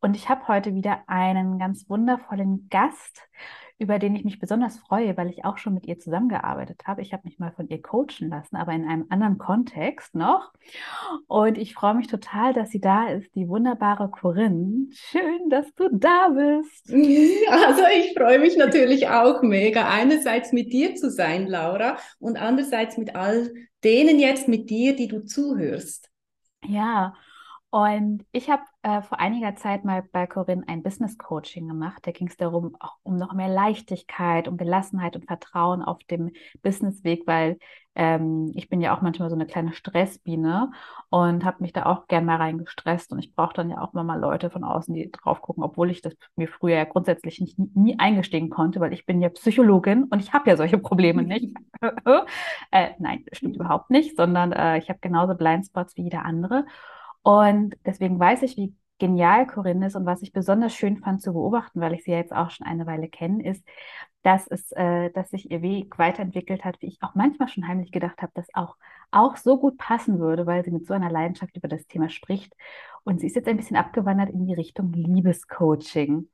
und ich habe heute wieder einen ganz wundervollen Gast, über den ich mich besonders freue, weil ich auch schon mit ihr zusammengearbeitet habe. Ich habe mich mal von ihr coachen lassen, aber in einem anderen Kontext noch. Und ich freue mich total, dass sie da ist, die wunderbare Corinne. Schön, dass du da bist. Also ich freue mich natürlich auch mega, einerseits mit dir zu sein, Laura, und andererseits mit all denen jetzt mit dir, die du zuhörst. Ja, und ich habe äh, vor einiger Zeit mal bei Corinne ein Business Coaching gemacht. Da ging es darum, auch um noch mehr Leichtigkeit, um Gelassenheit und Vertrauen auf dem Businessweg, weil ähm, ich bin ja auch manchmal so eine kleine Stressbiene und habe mich da auch gern mal reingestresst. Und ich brauche dann ja auch immer mal Leute von außen, die drauf gucken, obwohl ich das mir früher ja grundsätzlich nicht, nie eingestehen konnte, weil ich bin ja Psychologin und ich habe ja solche Probleme nicht. äh, nein, stimmt überhaupt nicht, sondern äh, ich habe genauso Blindspots wie jeder andere. Und deswegen weiß ich, wie genial Corinne ist und was ich besonders schön fand zu beobachten, weil ich sie ja jetzt auch schon eine Weile kenne, ist, dass es, äh, dass sich ihr Weg weiterentwickelt hat, wie ich auch manchmal schon heimlich gedacht habe, dass auch auch so gut passen würde, weil sie mit so einer Leidenschaft über das Thema spricht. Und sie ist jetzt ein bisschen abgewandert in die Richtung Liebescoaching.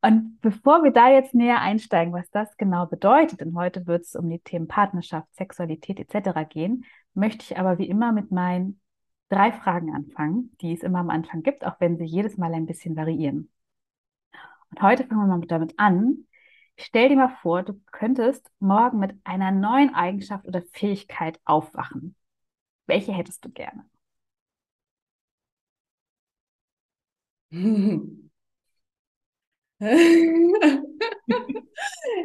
Und bevor wir da jetzt näher einsteigen, was das genau bedeutet, denn heute wird es um die Themen Partnerschaft, Sexualität etc. gehen, möchte ich aber wie immer mit meinen drei Fragen anfangen, die es immer am Anfang gibt, auch wenn sie jedes Mal ein bisschen variieren. Und heute fangen wir mal damit an. Stell dir mal vor, du könntest morgen mit einer neuen Eigenschaft oder Fähigkeit aufwachen. Welche hättest du gerne?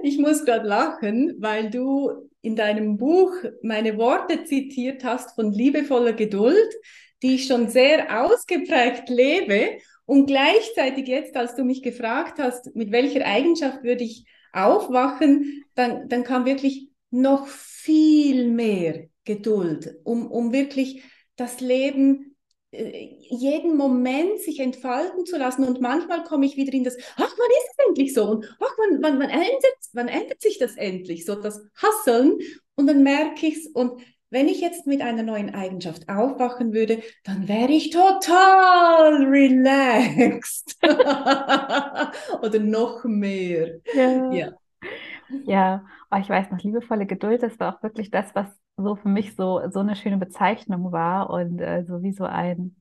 Ich muss gerade lachen, weil du in deinem Buch meine Worte zitiert hast von liebevoller Geduld, die ich schon sehr ausgeprägt lebe. Und gleichzeitig jetzt, als du mich gefragt hast, mit welcher Eigenschaft würde ich aufwachen, dann, dann kam wirklich noch viel mehr Geduld, um, um wirklich das Leben jeden Moment sich entfalten zu lassen. Und manchmal komme ich wieder in das, ach, wann ist es endlich so? Und ach, wann, wann, wann, ändert, wann ändert sich das endlich? So das Hasseln. Und dann merke ich es. Und wenn ich jetzt mit einer neuen Eigenschaft aufwachen würde, dann wäre ich total relaxed. Oder noch mehr. Ja. Ja, ja. Oh, ich weiß noch, liebevolle Geduld, das war auch wirklich das, was so für mich so, so eine schöne Bezeichnung war und äh, so wie so ein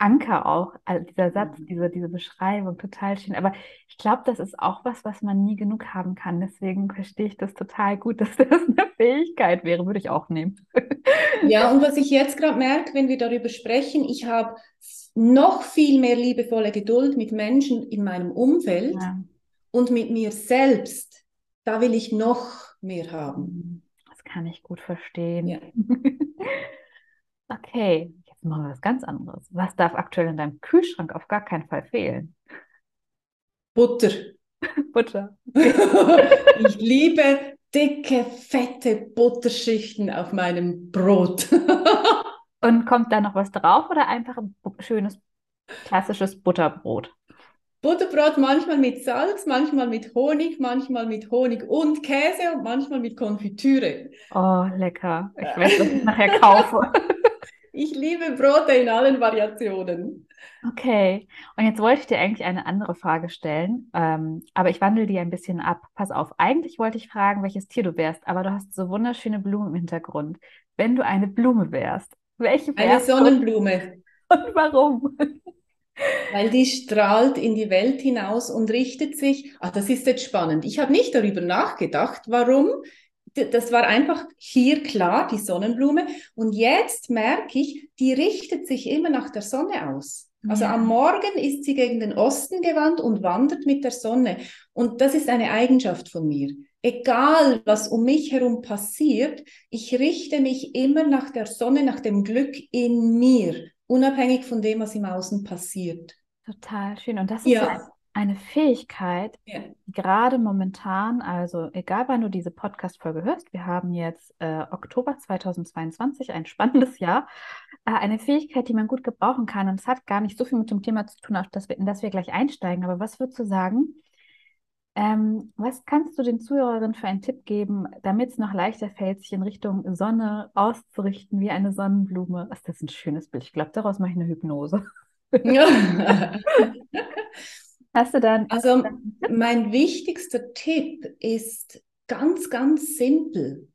Anker auch, also dieser Satz, mhm. diese, diese Beschreibung, total schön. Aber ich glaube, das ist auch was, was man nie genug haben kann. Deswegen verstehe ich das total gut, dass das eine Fähigkeit wäre, würde ich auch nehmen. Ja, und was ich jetzt gerade merke, wenn wir darüber sprechen, ich habe noch viel mehr liebevolle Geduld mit Menschen in meinem Umfeld ja. und mit mir selbst. Da will ich noch mehr haben. Kann ich gut verstehen. Ja. okay, jetzt machen wir was ganz anderes. Was darf aktuell in deinem Kühlschrank auf gar keinen Fall fehlen? Butter. Butter. ich liebe dicke, fette Butterschichten auf meinem Brot. Und kommt da noch was drauf oder einfach ein schönes, klassisches Butterbrot? Butterbrot manchmal mit Salz, manchmal mit Honig, manchmal mit Honig und Käse und manchmal mit Konfitüre. Oh, lecker. Ich werde das nachher kaufen. Ich liebe Brote in allen Variationen. Okay, und jetzt wollte ich dir eigentlich eine andere Frage stellen, ähm, aber ich wandle die ein bisschen ab. Pass auf, eigentlich wollte ich fragen, welches Tier du wärst, aber du hast so wunderschöne Blumen im Hintergrund. Wenn du eine Blume wärst, welche wärst Eine Sonnenblume. Und warum? Weil die strahlt in die Welt hinaus und richtet sich. Ah, das ist jetzt spannend. Ich habe nicht darüber nachgedacht, warum. Das war einfach hier klar, die Sonnenblume. Und jetzt merke ich, die richtet sich immer nach der Sonne aus. Also ja. am Morgen ist sie gegen den Osten gewandt und wandert mit der Sonne. Und das ist eine Eigenschaft von mir. Egal, was um mich herum passiert, ich richte mich immer nach der Sonne, nach dem Glück in mir unabhängig von dem, was im Außen passiert. Total schön. Und das ist ja. ein, eine Fähigkeit, ja. gerade momentan, also egal wann du diese Podcast-Folge hörst, wir haben jetzt äh, Oktober 2022, ein spannendes Jahr, äh, eine Fähigkeit, die man gut gebrauchen kann. Und es hat gar nicht so viel mit dem Thema zu tun, auf das wir, in das wir gleich einsteigen. Aber was würdest du sagen? Ähm, was kannst du den Zuhörerinnen für einen Tipp geben, damit es noch leichter fällt, sich in Richtung Sonne auszurichten wie eine Sonnenblume? Das ist ein schönes Bild. Ich glaube, daraus mache ich eine Hypnose. Ja. Hast du dann? Also mein wichtigster Tipp ist ganz, ganz simpel.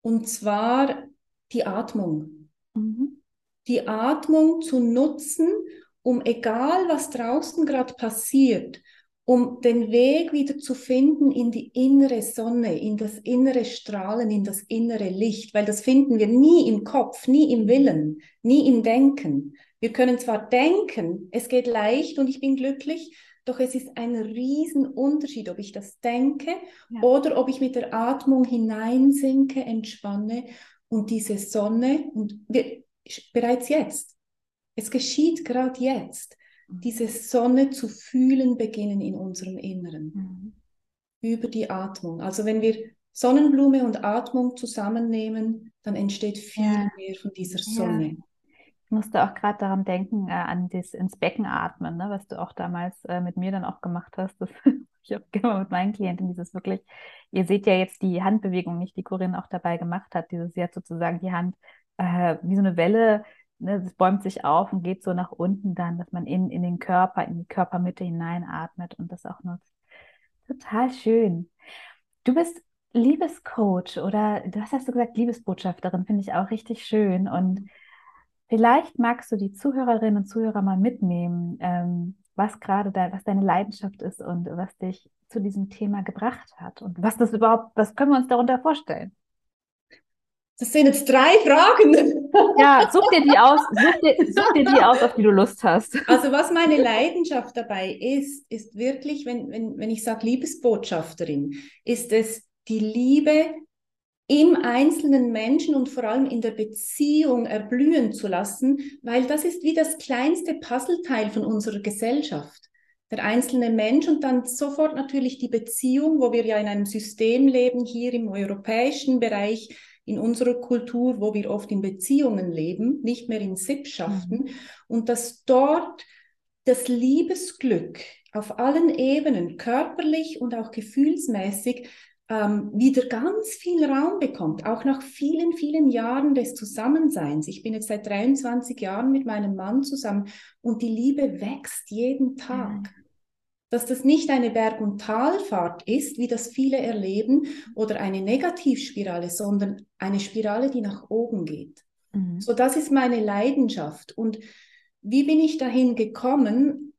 Und zwar die Atmung. Mhm. Die Atmung zu nutzen, um egal was draußen gerade passiert, um den Weg wieder zu finden in die innere Sonne, in das innere Strahlen, in das innere Licht, weil das finden wir nie im Kopf, nie im Willen, nie im Denken. Wir können zwar denken, es geht leicht und ich bin glücklich, doch es ist ein Riesenunterschied, ob ich das denke ja. oder ob ich mit der Atmung hineinsinke, entspanne und diese Sonne und wir, bereits jetzt, es geschieht gerade jetzt. Diese Sonne zu fühlen beginnen in unserem Inneren. Mhm. Über die Atmung. Also wenn wir Sonnenblume und Atmung zusammennehmen, dann entsteht viel ja. mehr von dieser Sonne. Ja musste auch gerade daran denken, äh, an das ins Becken atmen, ne, was du auch damals äh, mit mir dann auch gemacht hast. Das ich auch gerne mit meinen Klienten, dieses wirklich, ihr seht ja jetzt die Handbewegung nicht, die Corinne auch dabei gemacht hat, dieses, hat sozusagen die Hand äh, wie so eine Welle, ne, das bäumt sich auf und geht so nach unten dann, dass man in, in den Körper, in die Körpermitte hineinatmet und das auch nutzt. Total schön. Du bist Liebescoach oder du hast, hast du gesagt, Liebesbotschafterin, finde ich auch richtig schön und Vielleicht magst du die Zuhörerinnen und Zuhörer mal mitnehmen, ähm, was gerade da, was deine Leidenschaft ist und was dich zu diesem Thema gebracht hat und was das überhaupt, was können wir uns darunter vorstellen? Das sind jetzt drei Fragen. Ja, such dir die aus, such dir, such dir die aus, auf die du Lust hast. Also was meine Leidenschaft dabei ist, ist wirklich, wenn, wenn, wenn ich sage Liebesbotschafterin, ist es die Liebe im einzelnen Menschen und vor allem in der Beziehung erblühen zu lassen, weil das ist wie das kleinste Puzzleteil von unserer Gesellschaft. Der einzelne Mensch und dann sofort natürlich die Beziehung, wo wir ja in einem System leben, hier im europäischen Bereich, in unserer Kultur, wo wir oft in Beziehungen leben, nicht mehr in Sippschaften. Mhm. Und dass dort das Liebesglück auf allen Ebenen, körperlich und auch gefühlsmäßig, ähm, wieder ganz viel Raum bekommt, auch nach vielen, vielen Jahren des Zusammenseins. Ich bin jetzt seit 23 Jahren mit meinem Mann zusammen und die Liebe wächst jeden Tag. Mhm. Dass das nicht eine Berg- und Talfahrt ist, wie das viele erleben, oder eine Negativspirale, sondern eine Spirale, die nach oben geht. Mhm. So, das ist meine Leidenschaft. Und wie bin ich dahin gekommen?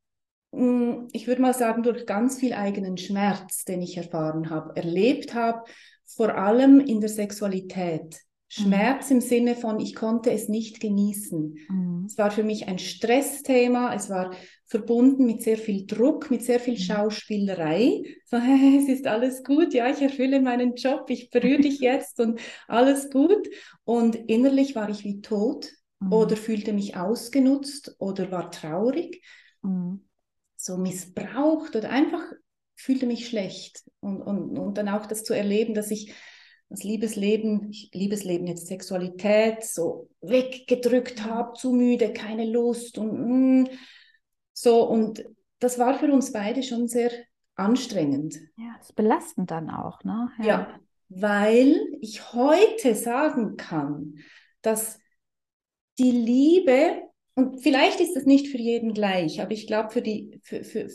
Mm, ich würde mal sagen, durch ganz viel eigenen Schmerz, den ich erfahren habe, erlebt habe, vor allem in der Sexualität. Schmerz mhm. im Sinne von, ich konnte es nicht genießen. Mhm. Es war für mich ein Stressthema, es war verbunden mit sehr viel Druck, mit sehr viel mhm. Schauspielerei. So, es ist alles gut, ja, ich erfülle meinen Job, ich berühre dich jetzt und alles gut. Und innerlich war ich wie tot mhm. oder fühlte mich ausgenutzt oder war traurig. Mhm so missbraucht oder einfach fühlte mich schlecht. Und, und, und dann auch das zu erleben, dass ich das Liebesleben, Liebesleben jetzt Sexualität so weggedrückt mhm. habe, zu müde, keine Lust und mm, so. Und das war für uns beide schon sehr anstrengend. Ja, das ist belastend dann auch, ne? Ja. ja, weil ich heute sagen kann, dass die Liebe und vielleicht ist das nicht für jeden gleich, aber ich glaube, für die, für, für,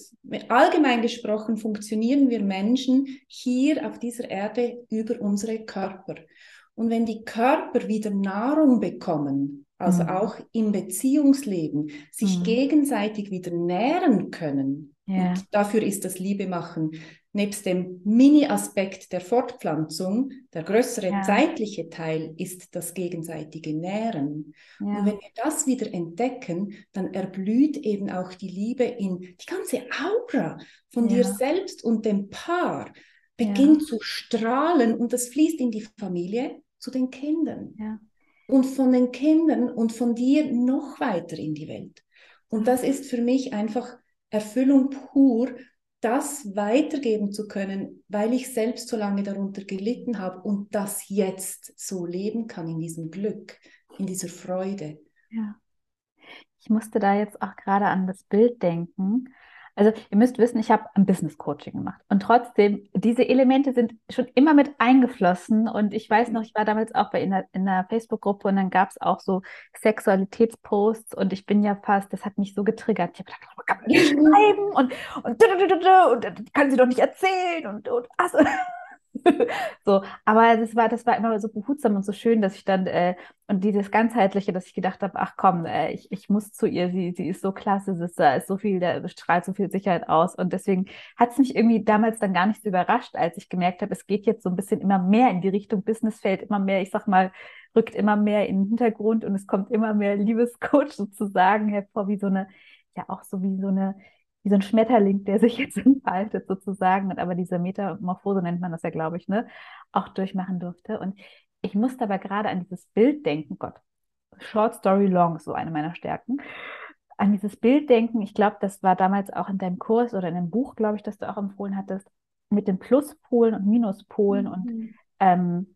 allgemein gesprochen funktionieren wir Menschen hier auf dieser Erde über unsere Körper. Und wenn die Körper wieder Nahrung bekommen, also mhm. auch im Beziehungsleben, sich mhm. gegenseitig wieder nähren können, ja. und dafür ist das Liebe machen nebst dem Mini-Aspekt der Fortpflanzung, der größere ja. zeitliche Teil ist das gegenseitige Nähren. Ja. Und wenn wir das wieder entdecken, dann erblüht eben auch die Liebe in die ganze Aura von dir selbst und dem Paar, beginnt zu strahlen und das fließt in die Familie zu den Kindern. Und von den Kindern und von dir noch weiter in die Welt. Und das ist für mich einfach Erfüllung pur, das weitergeben zu können, weil ich selbst so lange darunter gelitten habe und das jetzt so leben kann in diesem Glück, in dieser Freude. Ja. Ich musste da jetzt auch gerade an das Bild denken, also ihr müsst wissen, ich habe ein Business Coaching gemacht. Und trotzdem, diese Elemente sind schon immer mit eingeflossen. Und ich weiß noch, ich war damals auch bei in einer, in einer Facebook-Gruppe und dann gab es auch so Sexualitätsposts. Und ich bin ja fast, das hat mich so getriggert. Ich habe gedacht, oh, kann man nicht schreiben? Und, und, und, und, und, kann sie doch nicht erzählen und, und also, so, aber das war, das war immer so behutsam und so schön, dass ich dann, äh, und dieses Ganzheitliche, dass ich gedacht habe, ach komm, äh, ich, ich muss zu ihr, sie, sie ist so klasse, sie ist, da ist so viel, da strahlt so viel Sicherheit aus. Und deswegen hat es mich irgendwie damals dann gar nicht so überrascht, als ich gemerkt habe, es geht jetzt so ein bisschen immer mehr in die Richtung Businessfeld, immer mehr, ich sag mal, rückt immer mehr in den Hintergrund und es kommt immer mehr Liebescoach sozusagen hervor, wie so eine, ja auch so wie so eine wie so ein Schmetterling, der sich jetzt entfaltet sozusagen und aber diese Metamorphose nennt man das ja, glaube ich, ne, auch durchmachen durfte. Und ich musste aber gerade an dieses Bild denken, Gott, Short Story Long so eine meiner Stärken. An dieses Bild denken, ich glaube, das war damals auch in deinem Kurs oder in dem Buch, glaube ich, das du auch empfohlen hattest, mit den Pluspolen und Minuspolen mhm. und ähm,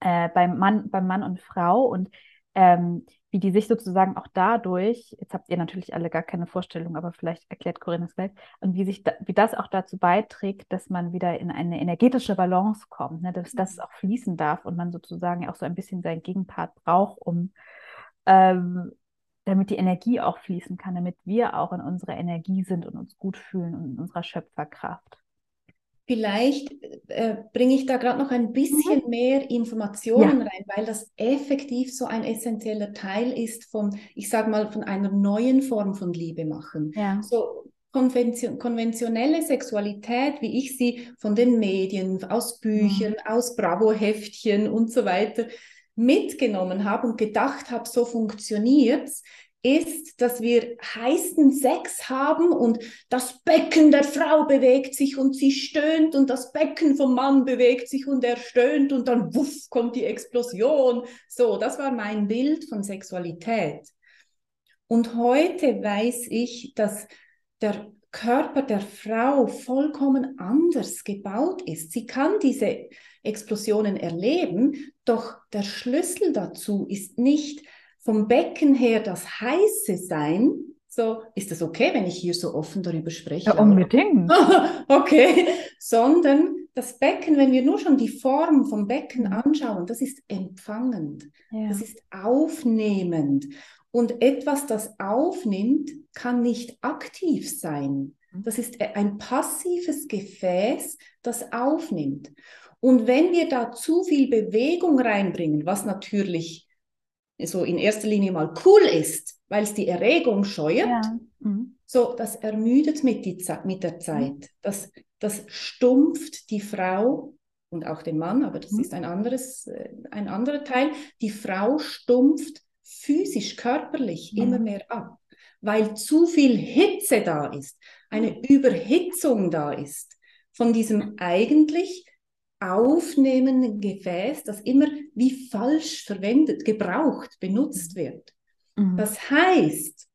äh, beim, Mann, beim Mann und Frau und ähm, wie die sich sozusagen auch dadurch, jetzt habt ihr natürlich alle gar keine Vorstellung, aber vielleicht erklärt Corinne es gleich, und wie sich da, wie das auch dazu beiträgt, dass man wieder in eine energetische Balance kommt, ne? dass das mhm. auch fließen darf und man sozusagen auch so ein bisschen seinen Gegenpart braucht, um ähm, damit die Energie auch fließen kann, damit wir auch in unserer Energie sind und uns gut fühlen und in unserer Schöpferkraft. Vielleicht äh, bringe ich da gerade noch ein bisschen mhm. mehr Informationen ja. rein, weil das effektiv so ein essentieller Teil ist von, ich sage mal, von einer neuen Form von Liebe machen. Ja. So konvention konventionelle Sexualität, wie ich sie von den Medien, aus Büchern, mhm. aus Bravo-Heftchen und so weiter mitgenommen habe und gedacht habe, so funktioniert es, ist, dass wir heißen Sex haben und das Becken der Frau bewegt sich und sie stöhnt und das Becken vom Mann bewegt sich und er stöhnt und dann wuff kommt die Explosion. So, das war mein Bild von Sexualität. Und heute weiß ich, dass der Körper der Frau vollkommen anders gebaut ist. Sie kann diese Explosionen erleben, doch der Schlüssel dazu ist nicht vom Becken her das heiße Sein, so, ist das okay, wenn ich hier so offen darüber spreche? Ja, unbedingt. okay, sondern das Becken, wenn wir nur schon die Form vom Becken mhm. anschauen, das ist empfangend, ja. das ist aufnehmend. Und etwas, das aufnimmt, kann nicht aktiv sein. Mhm. Das ist ein passives Gefäß, das aufnimmt. Und wenn wir da zu viel Bewegung reinbringen, was natürlich so in erster Linie mal cool ist, weil es die Erregung scheuert, ja. mhm. so das ermüdet mit, die, mit der Zeit. Mhm. Das, das stumpft die Frau und auch den Mann, aber das mhm. ist ein anderes, äh, ein anderer Teil. Die Frau stumpft physisch, körperlich immer mehr ab, weil zu viel Hitze da ist, eine Überhitzung da ist von diesem eigentlich aufnehmenden Gefäß, das immer wie falsch verwendet, gebraucht, benutzt wird. Mhm. Das heißt,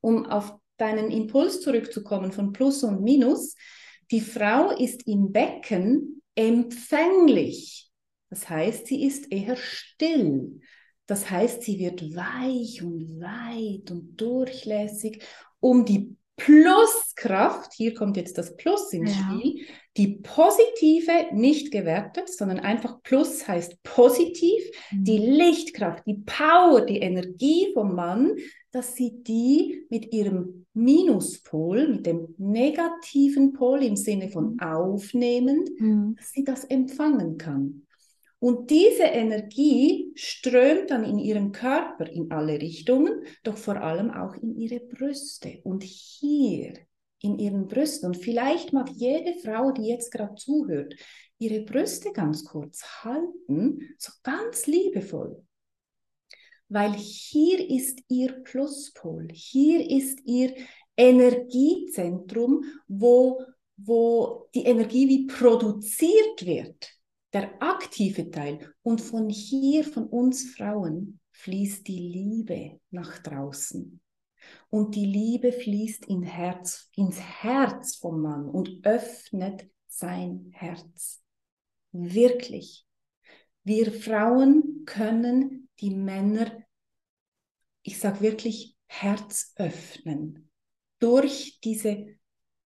um auf deinen Impuls zurückzukommen von Plus und Minus, die Frau ist im Becken empfänglich. Das heißt, sie ist eher still. Das heißt, sie wird weich und weit und durchlässig, um die Pluskraft, hier kommt jetzt das Plus ins ja. Spiel, die positive, nicht gewertet, sondern einfach Plus heißt positiv, mhm. die Lichtkraft, die Power, die Energie vom Mann, dass sie die mit ihrem Minuspol, mit dem negativen Pol im Sinne von aufnehmend, mhm. dass sie das empfangen kann. Und diese Energie strömt dann in ihren Körper in alle Richtungen, doch vor allem auch in ihre Brüste. Und hier in ihren Brüsten, und vielleicht mag jede Frau, die jetzt gerade zuhört, ihre Brüste ganz kurz halten, so ganz liebevoll. Weil hier ist ihr Pluspol, hier ist ihr Energiezentrum, wo, wo die Energie wie produziert wird der aktive Teil. Und von hier, von uns Frauen, fließt die Liebe nach draußen. Und die Liebe fließt in Herz, ins Herz vom Mann und öffnet sein Herz. Wirklich. Wir Frauen können die Männer, ich sage wirklich, Herz öffnen. Durch diese,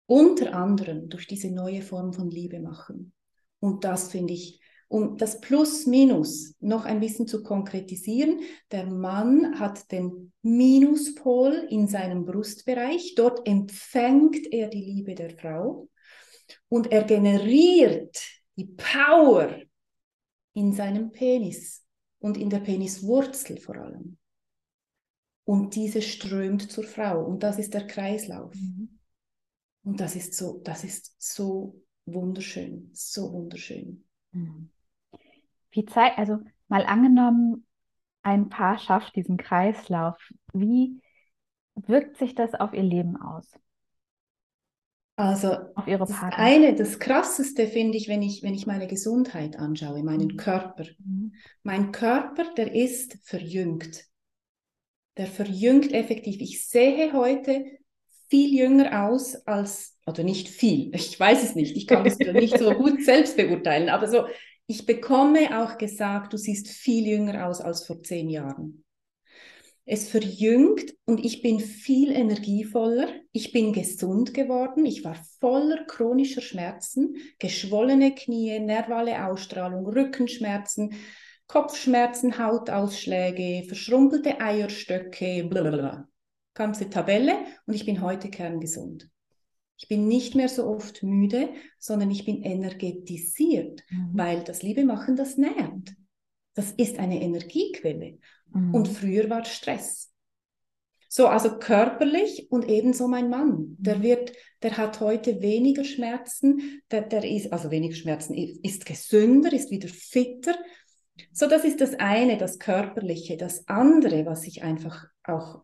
unter anderem, durch diese neue Form von Liebe machen. Und das finde ich um das Plus-Minus noch ein bisschen zu konkretisieren, der Mann hat den Minuspol in seinem Brustbereich. Dort empfängt er die Liebe der Frau und er generiert die Power in seinem Penis und in der Peniswurzel vor allem. Und diese strömt zur Frau und das ist der Kreislauf. Mhm. Und das ist so, das ist so wunderschön, so wunderschön. Mhm. Wie Zeit, also mal angenommen, ein Paar schafft diesen Kreislauf. Wie wirkt sich das auf ihr Leben aus? Also auf ihre das eine, das krasseste finde ich, wenn ich, wenn ich meine Gesundheit anschaue, meinen mhm. Körper. Mhm. Mein Körper, der ist verjüngt. Der verjüngt effektiv. Ich sehe heute viel jünger aus als, oder nicht viel, ich weiß es nicht, ich kann es nicht so gut selbst beurteilen, aber so ich bekomme auch gesagt, du siehst viel jünger aus als vor zehn Jahren. Es verjüngt und ich bin viel energievoller. Ich bin gesund geworden. Ich war voller chronischer Schmerzen, geschwollene Knie, nervale Ausstrahlung, Rückenschmerzen, Kopfschmerzen, Hautausschläge, verschrumpelte Eierstöcke, blablabla. Ganze Tabelle und ich bin heute kerngesund. Ich bin nicht mehr so oft müde, sondern ich bin energetisiert, mhm. weil das Liebe machen, das nährt. Das ist eine Energiequelle. Mhm. Und früher war Stress. So, also körperlich und ebenso mein Mann. Der mhm. wird, der hat heute weniger Schmerzen, der, der ist, also weniger Schmerzen, ist gesünder, ist wieder fitter. So, das ist das eine, das Körperliche. Das andere, was ich einfach auch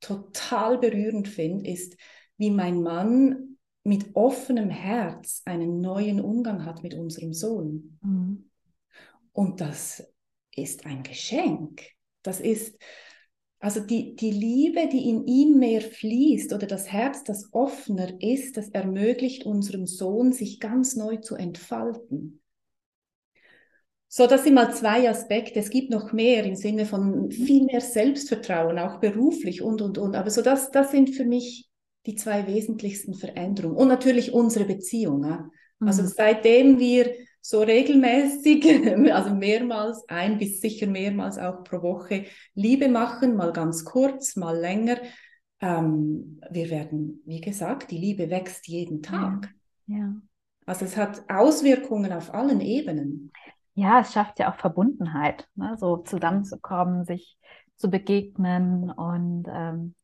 total berührend finde, ist, wie mein Mann mit offenem Herz einen neuen Umgang hat mit unserem Sohn. Mhm. Und das ist ein Geschenk. Das ist, also die, die Liebe, die in ihm mehr fließt oder das Herz, das offener ist, das ermöglicht unserem Sohn, sich ganz neu zu entfalten. So, das sind mal zwei Aspekte. Es gibt noch mehr im Sinne von viel mehr Selbstvertrauen, auch beruflich und, und, und. Aber so, das, das sind für mich die zwei wesentlichsten Veränderungen. Und natürlich unsere Beziehung. Ja? Also mhm. seitdem wir so regelmäßig, also mehrmals, ein bis sicher mehrmals auch pro Woche Liebe machen, mal ganz kurz, mal länger. Ähm, wir werden, wie gesagt, die Liebe wächst jeden Tag. Ja. ja. Also es hat Auswirkungen auf allen Ebenen. Ja, es schafft ja auch Verbundenheit, ne? so zusammenzukommen, sich zu begegnen und ähm,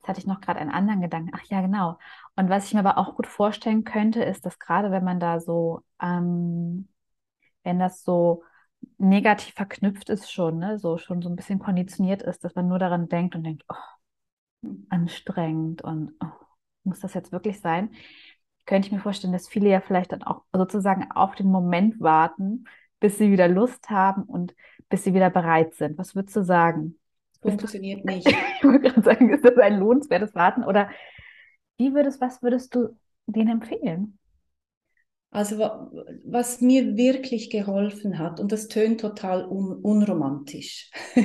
Jetzt hatte ich noch gerade einen anderen Gedanken. Ach ja, genau. Und was ich mir aber auch gut vorstellen könnte, ist, dass gerade wenn man da so, ähm, wenn das so negativ verknüpft ist schon, ne, so schon so ein bisschen konditioniert ist, dass man nur daran denkt und denkt, oh, anstrengend und oh, muss das jetzt wirklich sein? Könnte ich mir vorstellen, dass viele ja vielleicht dann auch sozusagen auf den Moment warten, bis sie wieder Lust haben und bis sie wieder bereit sind. Was würdest du sagen? Funktioniert nicht. ich wollte gerade sagen, ist das ein lohnenswertes Warten? Oder wie würdest, was würdest du denen empfehlen? Also was mir wirklich geholfen hat, und das tönt total un unromantisch.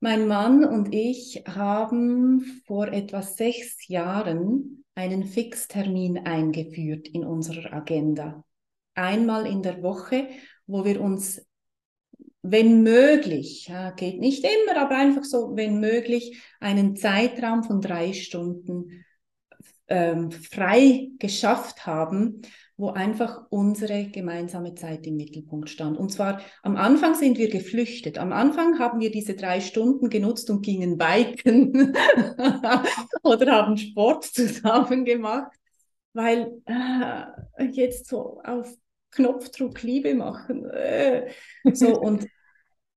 mein Mann und ich haben vor etwa sechs Jahren einen Fixtermin eingeführt in unserer Agenda. Einmal in der Woche, wo wir uns wenn möglich, geht nicht immer, aber einfach so, wenn möglich, einen Zeitraum von drei Stunden ähm, frei geschafft haben, wo einfach unsere gemeinsame Zeit im Mittelpunkt stand. Und zwar am Anfang sind wir geflüchtet. Am Anfang haben wir diese drei Stunden genutzt und gingen biken oder haben Sport zusammen gemacht, weil äh, jetzt so auf Knopfdruck Liebe machen. Äh. So, und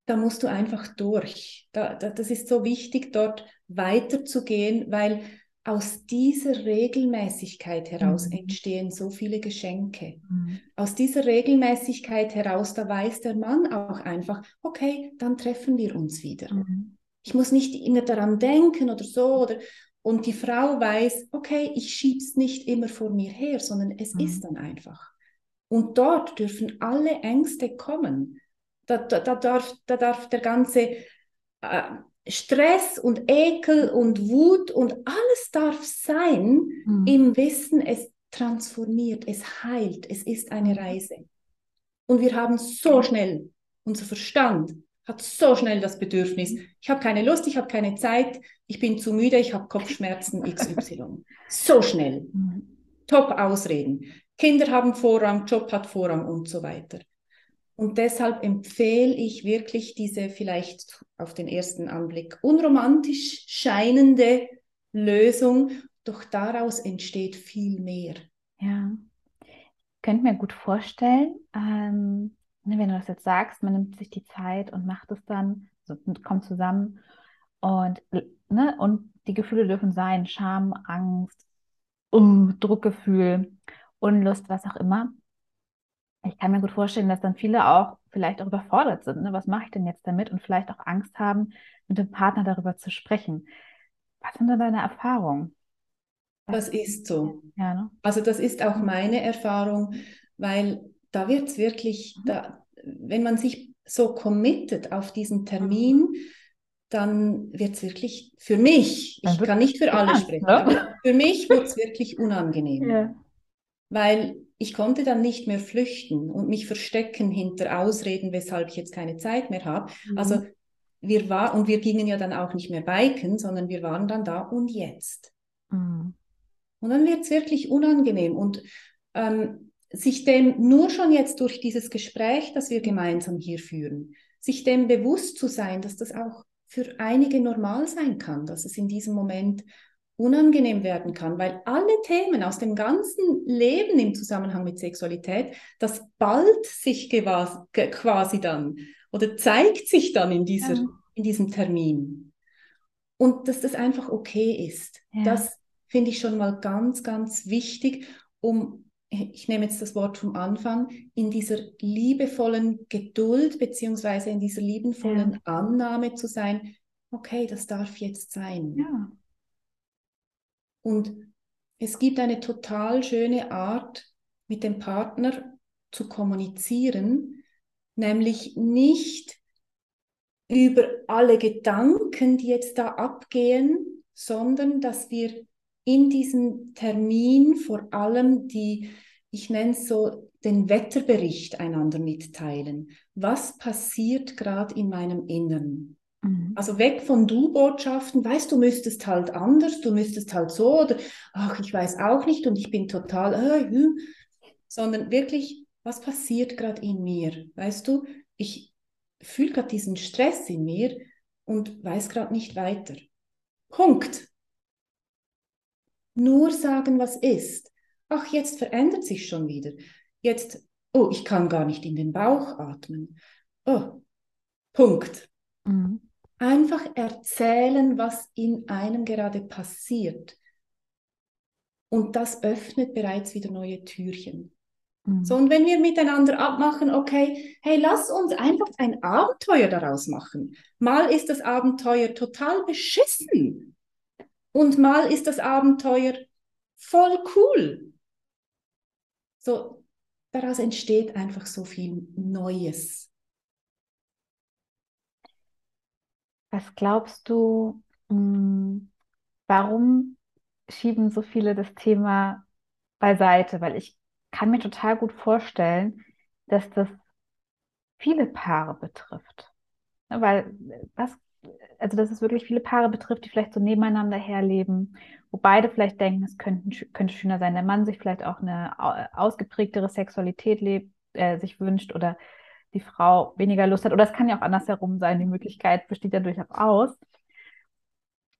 da musst du einfach durch. Da, da, das ist so wichtig, dort weiterzugehen, weil aus dieser Regelmäßigkeit heraus mhm. entstehen so viele Geschenke. Mhm. Aus dieser Regelmäßigkeit heraus, da weiß der Mann auch einfach, okay, dann treffen wir uns wieder. Mhm. Ich muss nicht immer daran denken oder so. Oder, und die Frau weiß, okay, ich schiebe es nicht immer vor mir her, sondern es mhm. ist dann einfach. Und dort dürfen alle Ängste kommen. Da, da, da, darf, da darf der ganze äh, Stress und Ekel und Wut und alles darf sein mhm. im Wissen, es transformiert, es heilt, es ist eine mhm. Reise. Und wir haben so schnell, unser Verstand hat so schnell das Bedürfnis, mhm. ich habe keine Lust, ich habe keine Zeit, ich bin zu müde, ich habe Kopfschmerzen XY. so schnell. Mhm. Top-Ausreden. Kinder haben Vorrang, Job hat Vorrang und so weiter. Und deshalb empfehle ich wirklich diese vielleicht auf den ersten Anblick unromantisch scheinende Lösung, doch daraus entsteht viel mehr. Ja, ich könnte mir gut vorstellen, ähm, ne, wenn du das jetzt sagst, man nimmt sich die Zeit und macht es dann, so, kommt zusammen und, ne, und die Gefühle dürfen sein, Scham, Angst, uh, Druckgefühl, Unlust, was auch immer. Ich kann mir gut vorstellen, dass dann viele auch vielleicht auch überfordert sind. Ne? Was mache ich denn jetzt damit? Und vielleicht auch Angst haben, mit dem Partner darüber zu sprechen. Was sind denn deine Erfahrungen? Das ist so. Ja, ne? Also das ist auch meine Erfahrung, weil da wird es wirklich, mhm. da, wenn man sich so committet auf diesen Termin, mhm. dann wird es wirklich für mich, ich kann nicht für alle sprechen, ne? für mich wird es wirklich unangenehm. Ja. Weil ich konnte dann nicht mehr flüchten und mich verstecken hinter Ausreden, weshalb ich jetzt keine Zeit mehr habe. Mhm. Also wir war und wir gingen ja dann auch nicht mehr biken, sondern wir waren dann da und jetzt. Mhm. Und dann wird es wirklich unangenehm und ähm, sich dem nur schon jetzt durch dieses Gespräch, das wir gemeinsam hier führen, sich dem bewusst zu sein, dass das auch für einige normal sein kann, dass es in diesem Moment unangenehm werden kann, weil alle Themen aus dem ganzen Leben im Zusammenhang mit Sexualität, das bald sich quasi dann oder zeigt sich dann in, dieser, ja. in diesem Termin. Und dass das einfach okay ist. Ja. Das finde ich schon mal ganz, ganz wichtig, um, ich nehme jetzt das Wort vom Anfang, in dieser liebevollen Geduld beziehungsweise in dieser liebevollen ja. Annahme zu sein, okay, das darf jetzt sein. Ja. Und es gibt eine total schöne Art, mit dem Partner zu kommunizieren, nämlich nicht über alle Gedanken, die jetzt da abgehen, sondern dass wir in diesem Termin vor allem die, ich nenne es so, den Wetterbericht einander mitteilen. Was passiert gerade in meinem Inneren? Mhm. Also weg von Du-Botschaften, weißt du, müsstest halt anders, du müsstest halt so oder ach, ich weiß auch nicht und ich bin total, äh, hm. sondern wirklich, was passiert gerade in mir? Weißt du, ich fühle gerade diesen Stress in mir und weiß gerade nicht weiter. Punkt. Nur sagen, was ist. Ach, jetzt verändert sich schon wieder. Jetzt, oh, ich kann gar nicht in den Bauch atmen. Oh, Punkt. Mhm. Einfach erzählen, was in einem gerade passiert. Und das öffnet bereits wieder neue Türchen. Mhm. So, und wenn wir miteinander abmachen, okay, hey, lass uns einfach ein Abenteuer daraus machen. Mal ist das Abenteuer total beschissen und mal ist das Abenteuer voll cool. So, daraus entsteht einfach so viel Neues. Was glaubst du, hm, warum schieben so viele das Thema beiseite? Weil ich kann mir total gut vorstellen, dass das viele Paare betrifft. Weil was, also dass es wirklich viele Paare betrifft, die vielleicht so nebeneinander herleben, wo beide vielleicht denken, es könnten, könnte schöner sein, der Mann sich vielleicht auch eine ausgeprägtere Sexualität lebt, äh, sich wünscht oder die Frau weniger Lust hat. Oder es kann ja auch andersherum sein. Die Möglichkeit besteht ja durchaus.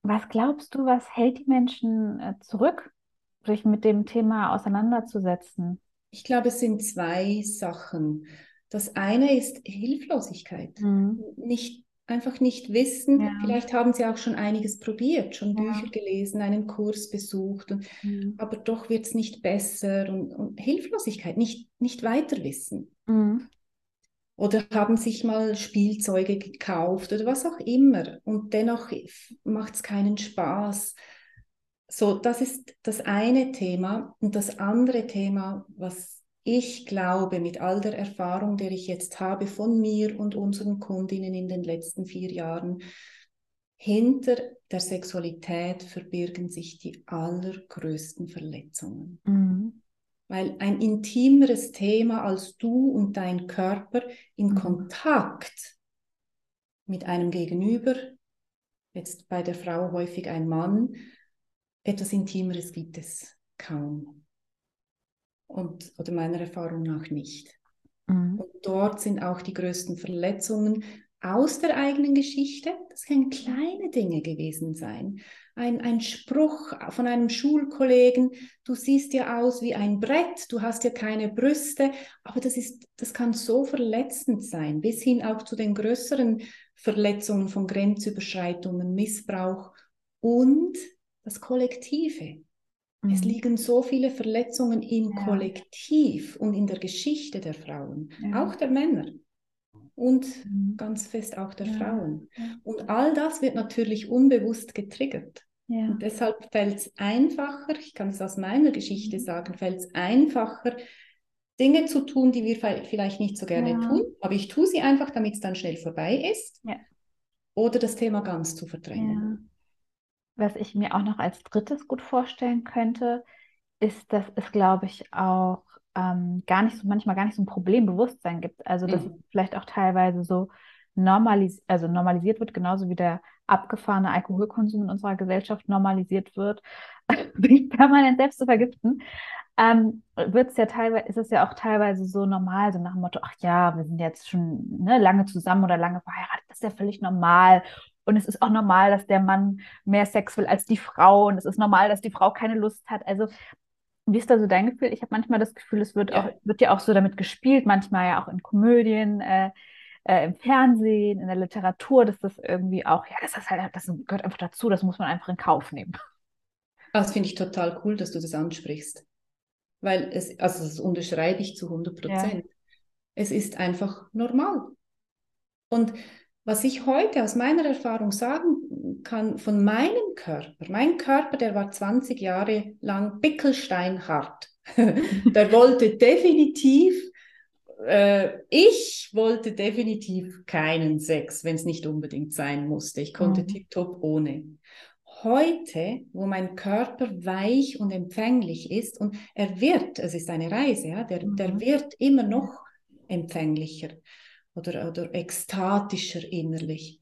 Was glaubst du, was hält die Menschen äh, zurück, sich mit dem Thema auseinanderzusetzen? Ich glaube, es sind zwei Sachen. Das eine ist Hilflosigkeit. Mhm. Nicht, einfach nicht wissen. Ja. Vielleicht haben sie auch schon einiges probiert, schon ja. Bücher gelesen, einen Kurs besucht, und, mhm. aber doch wird es nicht besser. Und, und, Hilflosigkeit, nicht, nicht weiter wissen. Mhm. Oder haben sich mal Spielzeuge gekauft oder was auch immer und dennoch macht es keinen Spaß. So, das ist das eine Thema und das andere Thema, was ich glaube, mit all der Erfahrung, der ich jetzt habe von mir und unseren Kundinnen in den letzten vier Jahren, hinter der Sexualität verbirgen sich die allergrößten Verletzungen. Mhm. Weil ein intimeres Thema als du und dein Körper in mhm. Kontakt mit einem Gegenüber, jetzt bei der Frau häufig ein Mann, etwas Intimeres gibt es kaum. Und, oder meiner Erfahrung nach nicht. Mhm. Und dort sind auch die größten Verletzungen aus der eigenen Geschichte. Das können kleine Dinge gewesen sein. Ein, ein Spruch von einem Schulkollegen, du siehst ja aus wie ein Brett, du hast ja keine Brüste, aber das, ist, das kann so verletzend sein, bis hin auch zu den größeren Verletzungen von Grenzüberschreitungen, Missbrauch und das Kollektive. Mhm. Es liegen so viele Verletzungen im ja. Kollektiv und in der Geschichte der Frauen, ja. auch der Männer und mhm. ganz fest auch der ja. Frauen. Und all das wird natürlich unbewusst getriggert. Ja. Und deshalb fällt es einfacher, ich kann es aus meiner Geschichte mhm. sagen, fällt es einfacher, Dinge zu tun, die wir vielleicht nicht so gerne tun, aber ich tue sie einfach, damit es dann schnell vorbei ist. Oder das Thema ganz zu verdrängen. Was ich mir auch noch als drittes gut vorstellen könnte, ist, dass es, glaube ich, auch ähm, gar nicht so, manchmal gar nicht so ein Problembewusstsein gibt. Also dass mhm. es vielleicht auch teilweise so normalis also normalisiert wird, genauso wie der abgefahrene Alkoholkonsum in unserer Gesellschaft normalisiert wird, sich permanent selbst zu vergiften, ähm, wird es ja teilweise, ist es ja auch teilweise so normal, so nach dem Motto, ach ja, wir sind jetzt schon ne, lange zusammen oder lange verheiratet, das ist ja völlig normal. Und es ist auch normal, dass der Mann mehr Sex will als die Frau. Und es ist normal, dass die Frau keine Lust hat. Also wie ist da so dein Gefühl? Ich habe manchmal das Gefühl, es wird, ja. auch, wird ja auch so damit gespielt, manchmal ja auch in Komödien, äh, äh, im Fernsehen, in der Literatur, dass das irgendwie auch, ja, das, ist halt, das gehört einfach dazu, das muss man einfach in Kauf nehmen. Das finde ich total cool, dass du das ansprichst. Weil es, also das unterschreibe ich zu 100 Prozent. Ja. Es ist einfach normal. Und was ich heute aus meiner Erfahrung sagen kann von meinem Körper, mein Körper, der war 20 Jahre lang bickelsteinhart. der wollte definitiv, äh, ich wollte definitiv keinen Sex, wenn es nicht unbedingt sein musste. Ich konnte mhm. tiptop ohne. Heute, wo mein Körper weich und empfänglich ist, und er wird, es ist eine Reise, ja, der, mhm. der wird immer noch empfänglicher oder, oder ekstatischer innerlich.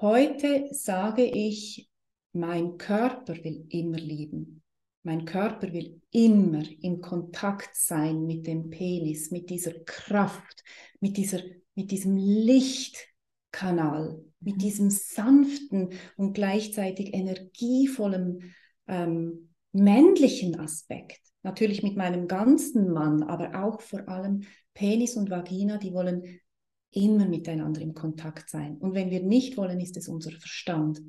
Heute sage ich, mein Körper will immer lieben. Mein Körper will immer in Kontakt sein mit dem Penis, mit dieser Kraft, mit, dieser, mit diesem Lichtkanal, mit mhm. diesem sanften und gleichzeitig energievollen ähm, männlichen Aspekt. Natürlich mit meinem ganzen Mann, aber auch vor allem Penis und Vagina, die wollen immer miteinander im Kontakt sein. Und wenn wir nicht wollen, ist es unser Verstand.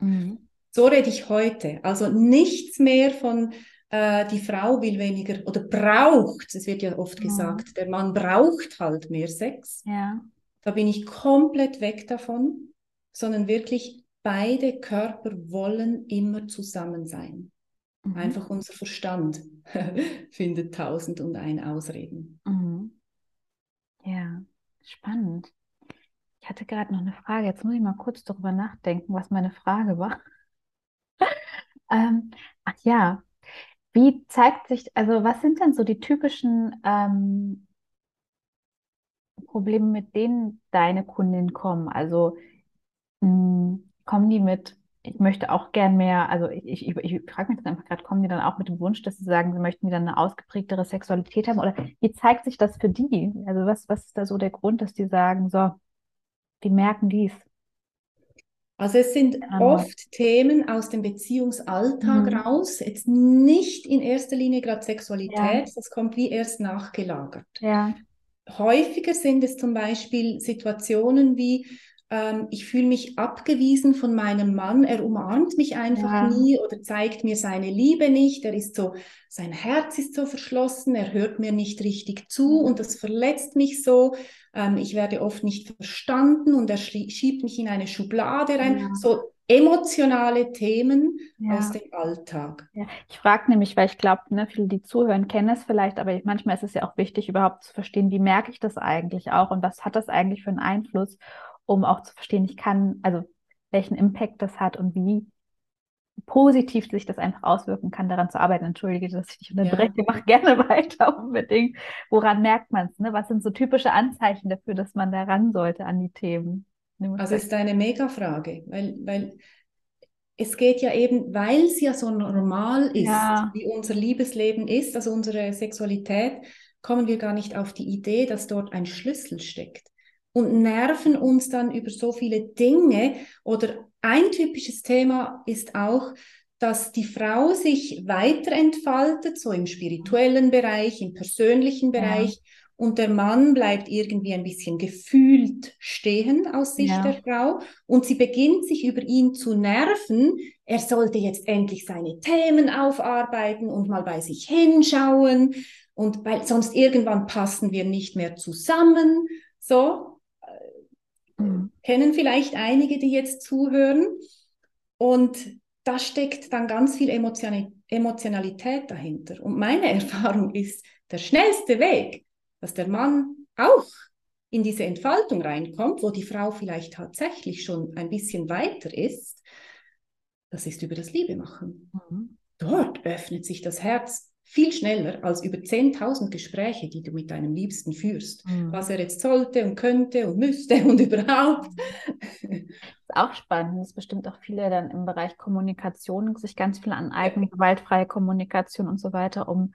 Mhm. So rede ich heute. Also nichts mehr von, äh, die Frau will weniger oder braucht, es wird ja oft mhm. gesagt, der Mann braucht halt mehr Sex. Ja. Da bin ich komplett weg davon, sondern wirklich beide Körper wollen immer zusammen sein. Mhm. Einfach unser Verstand findet tausend und ein Ausreden. Mhm. Ja. Spannend. Ich hatte gerade noch eine Frage. Jetzt muss ich mal kurz darüber nachdenken, was meine Frage war. Ähm, ach ja, wie zeigt sich, also was sind denn so die typischen ähm, Probleme, mit denen deine Kundinnen kommen? Also mh, hm, kommen die mit ich möchte auch gern mehr, also ich, ich, ich frage mich dann einfach gerade, kommen die dann auch mit dem Wunsch, dass sie sagen, sie möchten wieder eine ausgeprägtere Sexualität haben? Oder wie zeigt sich das für die? Also was, was ist da so der Grund, dass die sagen, so, die merken dies? Also es sind oft Themen aus dem Beziehungsalltag mhm. raus, jetzt nicht in erster Linie gerade Sexualität, ja. das kommt wie erst nachgelagert. Ja. Häufiger sind es zum Beispiel Situationen wie, ähm, ich fühle mich abgewiesen von meinem Mann, er umarmt mich einfach ja. nie oder zeigt mir seine Liebe nicht, er ist so, sein Herz ist so verschlossen, er hört mir nicht richtig zu und das verletzt mich so. Ähm, ich werde oft nicht verstanden und er schiebt mich in eine Schublade rein. Ja. So emotionale Themen ja. aus dem Alltag. Ja. Ich frage nämlich, weil ich glaube, ne, viele, die zuhören, kennen es vielleicht, aber manchmal ist es ja auch wichtig, überhaupt zu verstehen, wie merke ich das eigentlich auch und was hat das eigentlich für einen Einfluss, um auch zu verstehen, ich kann, also welchen Impact das hat und wie positiv sich das einfach auswirken kann, daran zu arbeiten. Entschuldige, dass ich dich unterbreche, ja. mach gerne weiter unbedingt. Woran merkt man es? Ne? Was sind so typische Anzeichen dafür, dass man da ran sollte an die Themen? Also ist eine Mega-Frage, weil, weil es geht ja eben, weil es ja so normal ist, ja. wie unser Liebesleben ist, also unsere Sexualität, kommen wir gar nicht auf die Idee, dass dort ein Schlüssel steckt und nerven uns dann über so viele Dinge. Oder ein typisches Thema ist auch, dass die Frau sich weiterentfaltet, so im spirituellen Bereich, im persönlichen Bereich. Ja und der Mann bleibt irgendwie ein bisschen gefühlt stehen aus Sicht ja. der Frau und sie beginnt sich über ihn zu nerven. Er sollte jetzt endlich seine Themen aufarbeiten und mal bei sich hinschauen und weil sonst irgendwann passen wir nicht mehr zusammen. So mhm. kennen vielleicht einige, die jetzt zuhören und da steckt dann ganz viel Emotionalität dahinter. Und meine Erfahrung ist, der schnellste Weg, dass der Mann auch in diese Entfaltung reinkommt, wo die Frau vielleicht tatsächlich schon ein bisschen weiter ist, das ist über das Liebemachen. Mhm. Dort öffnet sich das Herz viel schneller als über 10.000 Gespräche, die du mit deinem Liebsten führst. Mhm. Was er jetzt sollte und könnte und müsste und überhaupt. Das ist auch spannend, dass bestimmt auch viele dann im Bereich Kommunikation sich ganz viel aneignen, gewaltfreie Kommunikation und so weiter, um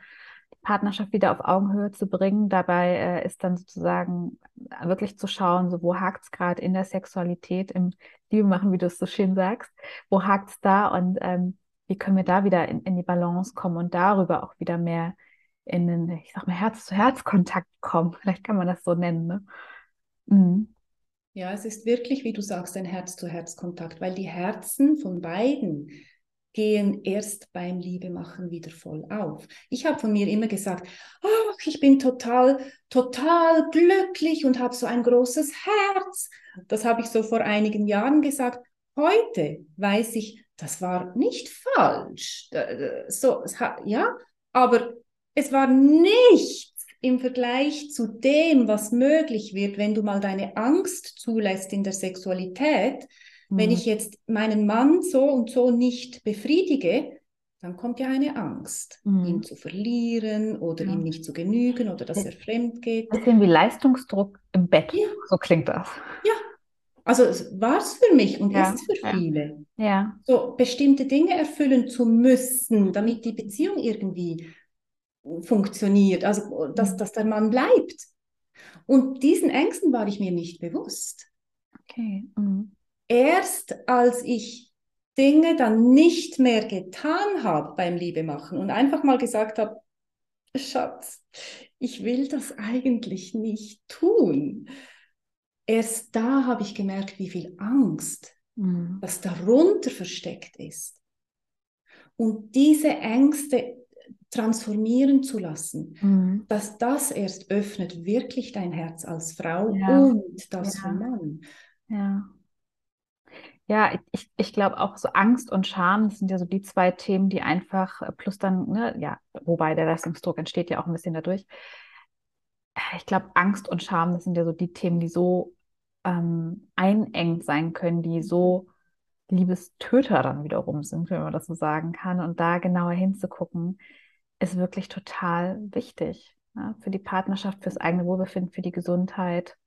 Partnerschaft wieder auf Augenhöhe zu bringen. Dabei äh, ist dann sozusagen wirklich zu schauen, so wo hakt es gerade in der Sexualität, im Liebe machen, wie du es so schön sagst, wo hakt es da und ähm, wie können wir da wieder in, in die Balance kommen und darüber auch wieder mehr in den, ich sag mal, Herz-zu-Herz-Kontakt kommen. Vielleicht kann man das so nennen. Ne? Mhm. Ja, es ist wirklich, wie du sagst, ein Herz-zu-Herz-Kontakt, weil die Herzen von beiden gehen erst beim Liebemachen wieder voll auf. Ich habe von mir immer gesagt, oh, ich bin total, total glücklich und habe so ein großes Herz. Das habe ich so vor einigen Jahren gesagt. Heute weiß ich, das war nicht falsch. So, ja, aber es war nichts im Vergleich zu dem, was möglich wird, wenn du mal deine Angst zulässt in der Sexualität wenn ich mhm. jetzt meinen Mann so und so nicht befriedige, dann kommt ja eine Angst, mhm. ihn zu verlieren oder ja. ihm nicht zu genügen oder dass er fremd geht. Das ist wie Leistungsdruck im Bett. Ja. So klingt das. Ja. Also war es für mich und ja. ist für viele. Ja. So bestimmte Dinge erfüllen zu müssen, damit die Beziehung irgendwie funktioniert, also dass, mhm. dass der Mann bleibt. Und diesen Ängsten war ich mir nicht bewusst. Okay. Mhm erst als ich Dinge dann nicht mehr getan habe beim Liebemachen und einfach mal gesagt habe, Schatz, ich will das eigentlich nicht tun. Erst da habe ich gemerkt, wie viel Angst, mhm. was darunter versteckt ist. Und diese Ängste transformieren zu lassen, mhm. dass das erst öffnet wirklich dein Herz als Frau ja. und das ja. vom Mann. Ja. Ja, ich, ich glaube auch so Angst und Scham, das sind ja so die zwei Themen, die einfach, äh, plus dann, ne, ja, wobei der Leistungsdruck entsteht ja auch ein bisschen dadurch. Ich glaube, Angst und Scham, das sind ja so die Themen, die so ähm, einengt sein können, die so Liebestöter dann wiederum sind, wenn man das so sagen kann. Und da genauer hinzugucken, ist wirklich total wichtig ne? für die Partnerschaft, fürs eigene Wohlbefinden, für die Gesundheit.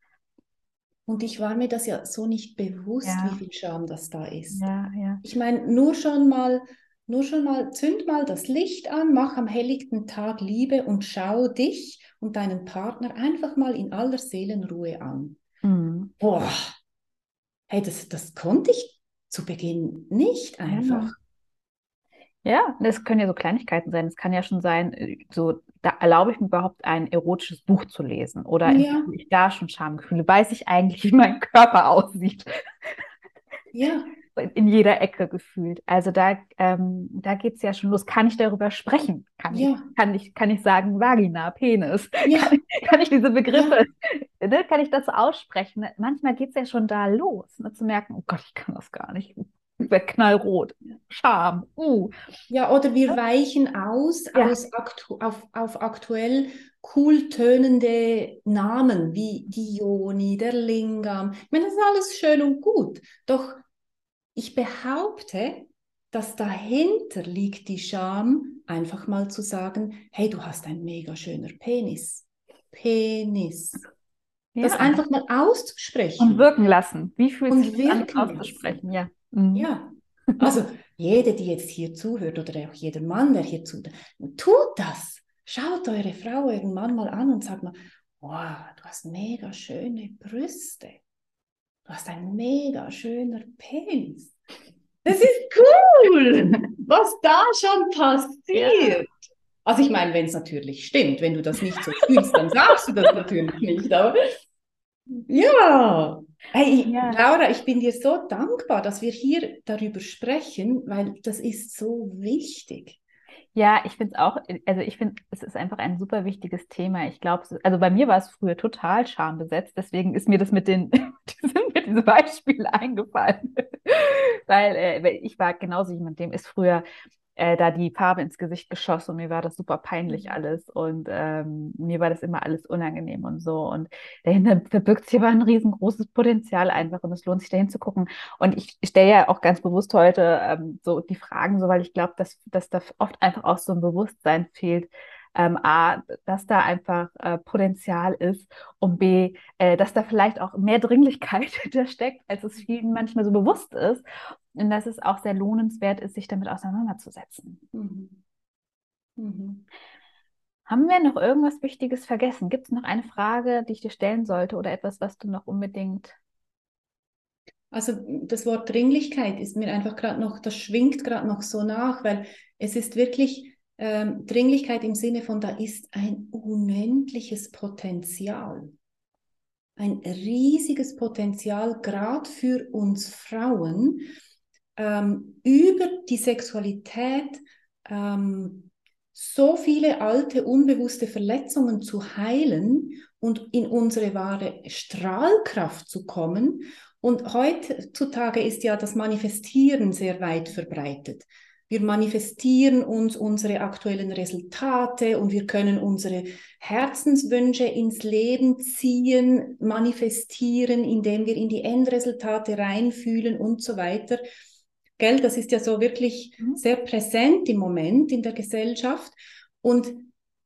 Und ich war mir das ja so nicht bewusst, ja. wie viel Scham das da ist. Ja, ja. Ich meine, nur schon mal, nur schon mal, zünd mal das Licht an, mach am helllichten Tag Liebe und schau dich und deinen Partner einfach mal in aller Seelenruhe an. Mhm. Boah, hey, das, das konnte ich zu Beginn nicht einfach. Ja, das können ja so Kleinigkeiten sein. Es kann ja schon sein, äh, so, da erlaube ich mir überhaupt ein erotisches Buch zu lesen oder Ja, ich da schon Schamgefühle? Weiß ich eigentlich, wie mein Körper aussieht? ja, In jeder Ecke gefühlt. Also da, ähm, da geht es ja schon los. Kann ich darüber sprechen? Kann ich, ja, kann ich, kann ich sagen Vagina, Penis? ja, Kann ich, kann ich diese ja, Begriffe, ne? Kann ich das aussprechen? Manchmal geht es ja schon da los, ne? Zu merken, oh Gott, ich kann das gar nicht. Ich werde knallrot. Scham. Uh. ja, oder wir weichen aus, Ja, aus aktu auf, auf aktuell cool tönende Namen wie die Yoni, der Lingam. Ich meine, das ist alles schön und gut. Doch ich behaupte, dass dahinter liegt die Scham, einfach mal zu sagen, hey, du hast ein mega schöner Penis. Penis. Das ja. einfach mal Und auszusprechen wirken lassen. Wie fühlt und sich das an, auszusprechen? Ja. Mhm. Ja, also jede, die jetzt hier zuhört oder auch jeder Mann, der hier zuhört, tut das. Schaut eure Frau, euren Mann mal an und sagt mal, wow, du hast mega schöne Brüste. Du hast ein mega schöner Penis. Das ist cool, was da schon Ja. passiert. Also ich meine, wenn es natürlich stimmt, wenn du das nicht so fühlst, dann sagst du das natürlich nicht, aber ja. Hey, Ja. Laura, ich bin dir so dankbar, dass wir hier darüber sprechen, weil das ist so wichtig. Ja, ich finde es auch, also ich finde, es ist einfach ein super wichtiges Thema. Ich glaube, also bei mir war es früher total schambesetzt, deswegen ist mir das mit den, sind mir diese Beispiele eingefallen. Weil, äh, ich war genauso jemand, dem ist früher äh, da die Farbe ins Gesicht geschossen und mir war das super peinlich alles und ähm, mir war das immer alles unangenehm und so. Und dahinter verbirgt sich aber ein riesengroßes Potenzial einfach und es lohnt sich dahin zu gucken. Und ich stelle ja auch ganz bewusst heute ähm, so die Fragen, so weil ich glaube, dass, dass da oft einfach auch so ein Bewusstsein fehlt. Ähm, A, dass da einfach äh, Potenzial ist und B, äh, dass da vielleicht auch mehr Dringlichkeit hintersteckt, als es vielen manchmal so bewusst ist und dass es auch sehr lohnenswert ist, sich damit auseinanderzusetzen. Mhm. Mhm. Haben wir noch irgendwas Wichtiges vergessen? Gibt es noch eine Frage, die ich dir stellen sollte oder etwas, was du noch unbedingt Also das Wort Dringlichkeit ist mir einfach gerade noch, das schwingt gerade noch so nach, weil es ist wirklich ähm, Dringlichkeit im Sinne von, da ist ein unendliches Potenzial. Ein riesiges Potenzial, gerade für uns Frauen, ähm, über die Sexualität ähm, so viele alte, unbewusste Verletzungen zu heilen und in unsere wahre Strahlkraft zu kommen. Und heutzutage ist ja das Manifestieren sehr weit verbreitet. Wir manifestieren uns unsere aktuellen Resultate und wir können unsere Herzenswünsche ins Leben ziehen, manifestieren, indem wir in die Endresultate reinfühlen und so weiter. Gell, das ist ja so wirklich Mhm. sehr präsent im Moment in der Gesellschaft. Und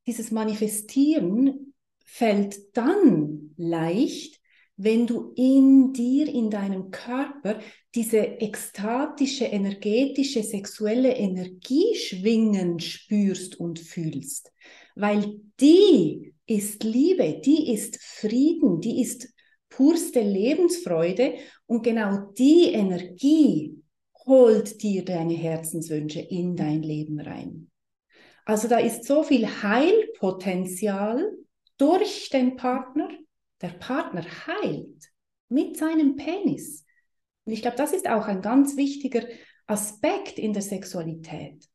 dieses Manifestieren fällt dann leicht, wenn du in dir, in deinem Körper diese ekstatische, energetische, sexuelle Energie schwingen spürst und fühlst. Weil die ist Liebe, die ist Frieden, die ist purste Lebensfreude und genau die Energie holt dir deine Herzenswünsche in dein Leben rein. Also da ist so viel Heilpotenzial durch den Partner. Der Partner heilt mit seinem Penis. Und ich glaube, das ist auch ein ganz wichtiger Aspekt in der Sexualität.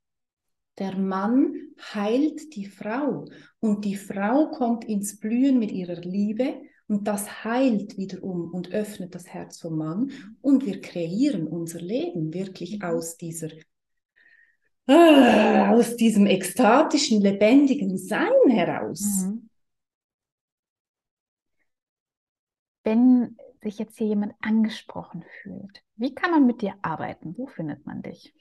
Der Mann heilt die Frau und die Frau kommt ins Blühen mit ihrer Liebe und das heilt wiederum und öffnet das Herz vom Mann und wir kreieren unser Leben wirklich aus dieser ah, aus diesem ekstatischen, lebendigen Sein heraus. Mhm. Wenn sich jetzt hier jemand angesprochen fühlt, wie kann man mit dir arbeiten? Wo findet man dich?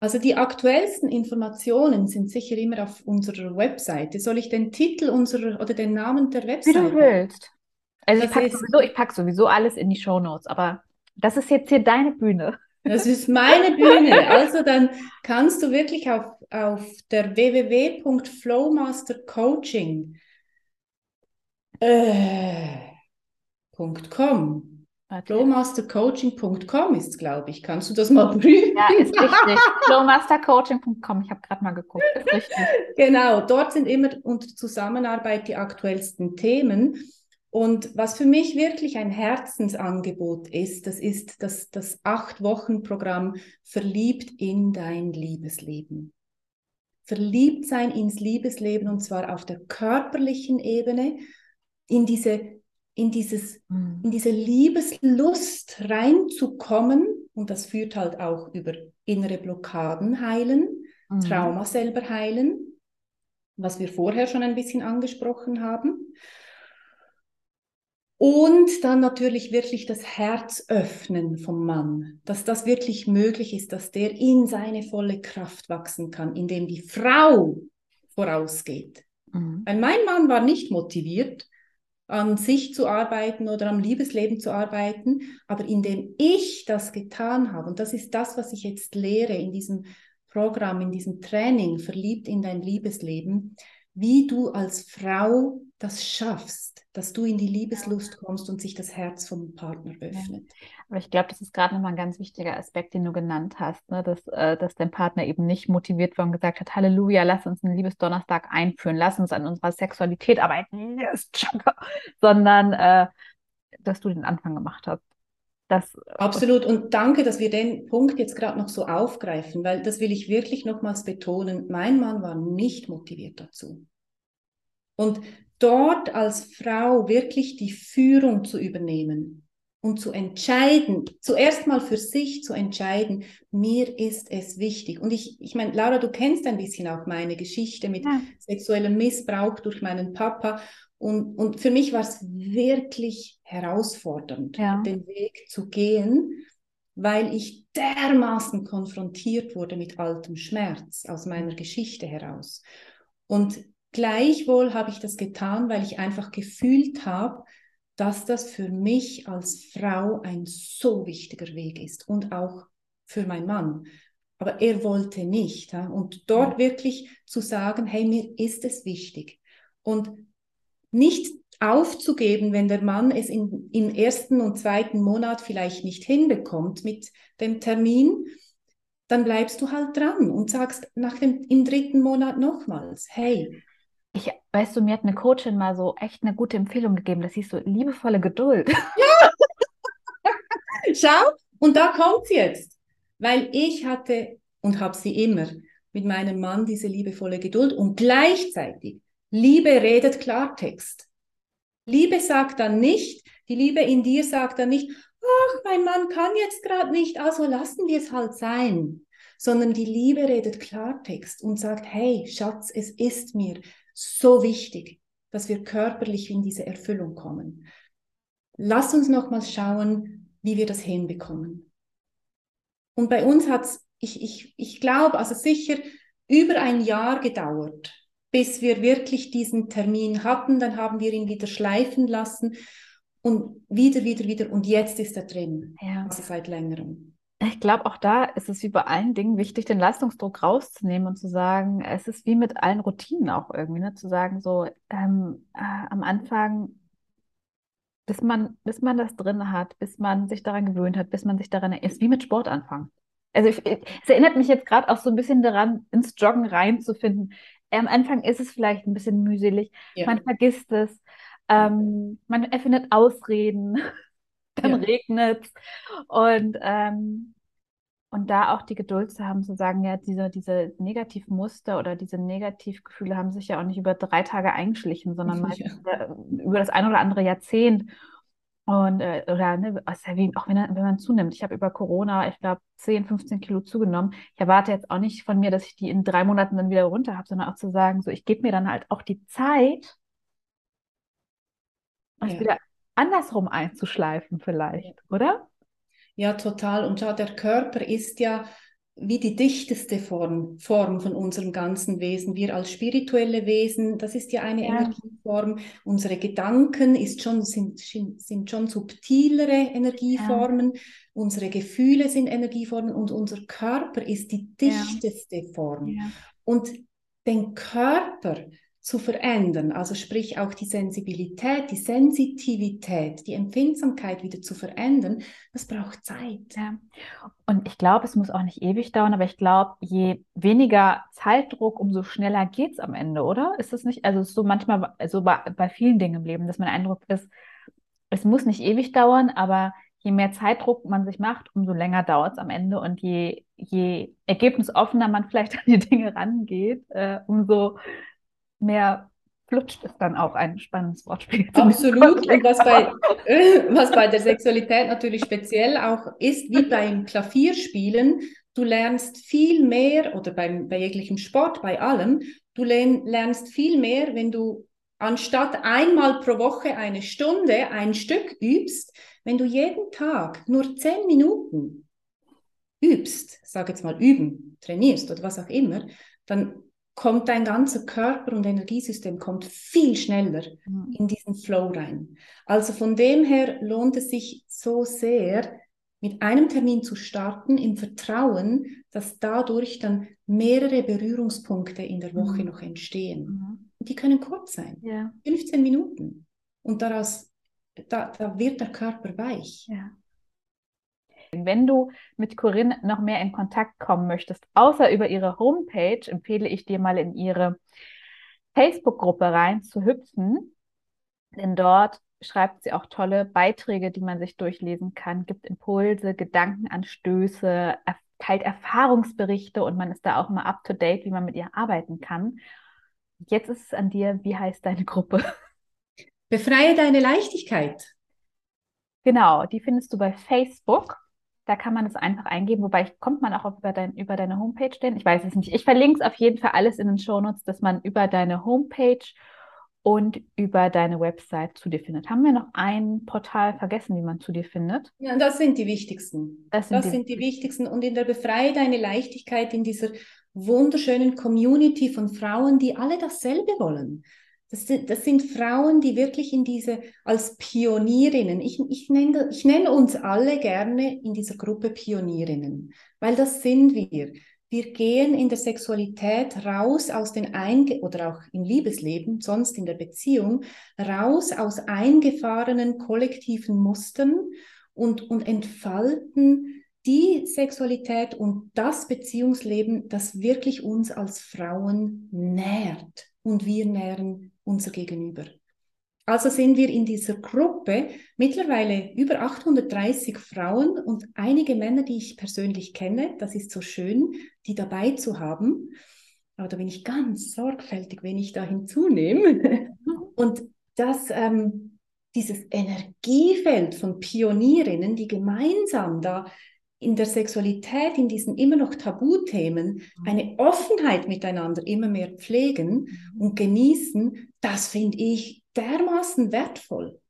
Also die aktuellsten Informationen sind sicher immer auf unserer Webseite. Soll ich den Titel unserer oder den Namen der Wie du Webseite? willst. Also ich packe sowieso, ich pack sowieso alles in die Shownotes, aber das ist jetzt hier deine Bühne. Das ist meine Bühne. Also dann kannst du wirklich auf, auf der www.flowmastercoaching äh, .com Flowmastercoaching.com ist, glaube ich. Kannst du das mal prüfen? Ja, ist richtig. Flowmastercoaching.com. Ich habe gerade mal geguckt. Ist richtig. Genau, dort sind immer unter Zusammenarbeit die aktuellsten Themen. Und was für mich wirklich ein Herzensangebot ist, das ist das, das Acht-Wochen-Programm Verliebt in dein Liebesleben. Verliebt sein ins Liebesleben und zwar auf der körperlichen Ebene, in diese, in dieses, mhm. in diese Liebeslust reinzukommen. Und das führt halt auch über innere Blockaden heilen, mhm. Trauma selber heilen, was wir vorher schon ein bisschen angesprochen haben. Und dann natürlich wirklich das Herz öffnen vom Mann, dass das wirklich möglich ist, dass der in seine volle Kraft wachsen kann, indem die Frau vorausgeht. Mhm. Weil mein Mann war nicht motiviert, an sich zu arbeiten oder am Liebesleben zu arbeiten, aber indem ich das getan habe, und das ist das, was ich jetzt lehre in diesem Programm, in diesem Training, verliebt in dein Liebesleben, wie du als Frau das schaffst, dass du in die Liebeslust kommst und sich das Herz vom Partner öffnet. Aber ich glaube, das ist gerade nochmal ein ganz wichtiger Aspekt, den du genannt hast, ne? dass, äh, dass dein Partner eben nicht motiviert war und gesagt hat, Halleluja, lass uns einen Liebesdonnerstag einführen, lass uns an unserer Sexualität arbeiten, yes, sondern äh, dass du den Anfang gemacht hast. Das, Absolut. Und danke, dass wir den Punkt jetzt gerade noch so aufgreifen, weil das will ich wirklich nochmals betonen. Mein Mann war nicht motiviert dazu. Und dort als Frau wirklich die Führung zu übernehmen und zu entscheiden, zuerst mal für sich zu entscheiden, mir ist es wichtig. Und ich, ich meine, Laura, du kennst ein bisschen auch meine Geschichte mit ja. sexuellem Missbrauch durch meinen Papa. Und, und für mich war es wirklich herausfordernd, ja. den Weg zu gehen, weil ich dermaßen konfrontiert wurde mit altem Schmerz aus meiner Geschichte heraus. Und gleichwohl habe ich das getan, weil ich einfach gefühlt habe, dass das für mich als Frau ein so wichtiger Weg ist und auch für meinen Mann. Aber er wollte nicht. Ja? Und dort wirklich zu sagen, hey, mir ist es wichtig. Und nicht aufzugeben, wenn der Mann es in, im ersten und zweiten Monat vielleicht nicht hinbekommt mit dem Termin, dann bleibst du halt dran und sagst nach dem, im dritten Monat nochmals, hey. Ich, weißt du, mir hat eine Coachin mal so echt eine gute Empfehlung gegeben, das hieß so liebevolle Geduld. Ja. Schau, und da kommt sie jetzt, weil ich hatte und habe sie immer mit meinem Mann diese liebevolle Geduld und gleichzeitig Liebe redet Klartext. Liebe sagt dann nicht, die Liebe in dir sagt dann nicht, ach, mein Mann kann jetzt gerade nicht, also lassen wir es halt sein. Sondern die Liebe redet Klartext und sagt, hey, Schatz, es ist mir so wichtig, dass wir körperlich in diese Erfüllung kommen. Lass uns nochmals schauen, wie wir das hinbekommen. Und bei uns hat es, ich, ich, ich glaube, also sicher über ein Jahr gedauert, bis wir wirklich diesen Termin hatten. Dann haben wir ihn wieder schleifen lassen und wieder, wieder, wieder. Und jetzt ist er drin. Ja. Also seit längerem. Ich glaube, auch da ist es wie bei allen Dingen wichtig, den Leistungsdruck rauszunehmen und zu sagen, es ist wie mit allen Routinen auch irgendwie, ne? zu sagen, so ähm, äh, am Anfang, bis man, bis man das drin hat, bis man sich daran gewöhnt hat, bis man sich daran ist, wie mit Sport anfangen. Also ich, es erinnert mich jetzt gerade auch so ein bisschen daran, ins Joggen reinzufinden am Anfang ist es vielleicht ein bisschen mühselig, ja. man vergisst es, ähm, man erfindet Ausreden, dann ja. regnet es und, ähm, und da auch die Geduld zu haben, zu sagen, ja, diese, diese Negativmuster oder diese Negativgefühle haben sich ja auch nicht über drei Tage eingeschlichen, sondern ja. über das ein oder andere Jahrzehnt. Und äh, oder ne, also wie, auch wenn, wenn man zunimmt. Ich habe über Corona, ich glaube, 10, 15 Kilo zugenommen. Ich erwarte jetzt auch nicht von mir, dass ich die in drei Monaten dann wieder runter habe, sondern auch zu sagen, so ich gebe mir dann halt auch die Zeit, ja. wieder andersrum einzuschleifen vielleicht, oder? Ja, total. Und schau, der Körper ist ja wie die dichteste Form, Form von unserem ganzen Wesen. Wir als spirituelle Wesen, das ist ja eine ja. Energieform. Unsere Gedanken ist schon, sind, sind schon subtilere Energieformen. Ja. Unsere Gefühle sind Energieformen und unser Körper ist die dichteste ja. Form. Und den Körper zu verändern, also sprich auch die Sensibilität, die Sensitivität, die Empfindsamkeit wieder zu verändern, das braucht Zeit. Ja. Und ich glaube, es muss auch nicht ewig dauern, aber ich glaube, je weniger Zeitdruck, umso schneller geht es am Ende, oder? Ist das nicht? Also so manchmal, so bei, bei vielen Dingen im Leben, dass mein Eindruck ist, es muss nicht ewig dauern, aber je mehr Zeitdruck man sich macht, umso länger dauert es am Ende und je, je ergebnisoffener man vielleicht an die Dinge rangeht, äh, umso mehr flutscht ist dann auch ein spannendes Wortspiel. Absolut. Und was bei, was bei der Sexualität natürlich speziell auch ist, wie beim Klavierspielen, du lernst viel mehr, oder beim, bei jeglichem Sport, bei allem, du lernst viel mehr, wenn du anstatt einmal pro Woche eine Stunde ein Stück übst, wenn du jeden Tag nur zehn Minuten übst, sag jetzt mal üben, trainierst oder was auch immer, dann kommt dein ganzer Körper und Energiesystem kommt viel schneller mhm. in diesen Flow rein. Also von dem her lohnt es sich so sehr, mit einem Termin zu starten, im Vertrauen, dass dadurch dann mehrere Berührungspunkte in der Woche mhm. noch entstehen. Mhm. Die können kurz sein, ja. 15 Minuten. Und daraus, da, da wird der Körper weich. Ja. Wenn du mit Corinne noch mehr in Kontakt kommen möchtest, außer über ihre Homepage, empfehle ich dir mal in ihre Facebook-Gruppe rein zu hüpfen, denn dort schreibt sie auch tolle Beiträge, die man sich durchlesen kann, gibt Impulse, Gedankenanstöße, teilt Erfahrungsberichte und man ist da auch immer up to date, wie man mit ihr arbeiten kann. Jetzt ist es an dir, wie heißt deine Gruppe? Befreie deine Leichtigkeit. Genau, die findest du bei Facebook. Da kann man es einfach eingeben, wobei kommt man auch über, dein, über deine Homepage denn? Ich weiß es nicht. Ich verlinke es auf jeden Fall alles in den Shownotes, dass man über deine Homepage und über deine Website zu dir findet. Haben wir noch ein Portal vergessen, wie man zu dir findet? Ja, das sind die wichtigsten. Das sind, das die, sind die wichtigsten. Und in der Befreie deine Leichtigkeit in dieser wunderschönen Community von Frauen, die alle dasselbe wollen. Das sind, das sind Frauen, die wirklich in diese, als Pionierinnen, ich, ich, nenne, ich nenne uns alle gerne in dieser Gruppe Pionierinnen, weil das sind wir. Wir gehen in der Sexualität raus aus den Einge oder auch im Liebesleben, sonst in der Beziehung, raus aus eingefahrenen kollektiven Mustern und, und entfalten die Sexualität und das Beziehungsleben, das wirklich uns als Frauen nährt und wir nähren unser Gegenüber. Also sind wir in dieser Gruppe mittlerweile über 830 Frauen und einige Männer, die ich persönlich kenne. Das ist so schön, die dabei zu haben. Aber da bin ich ganz sorgfältig, wenn ich da hinzunehme. Und das, ähm, dieses Energiefeld von Pionierinnen, die gemeinsam da in der Sexualität, in diesen immer noch Tabuthemen, mhm. eine Offenheit miteinander immer mehr pflegen mhm. und genießen, das finde ich dermaßen wertvoll.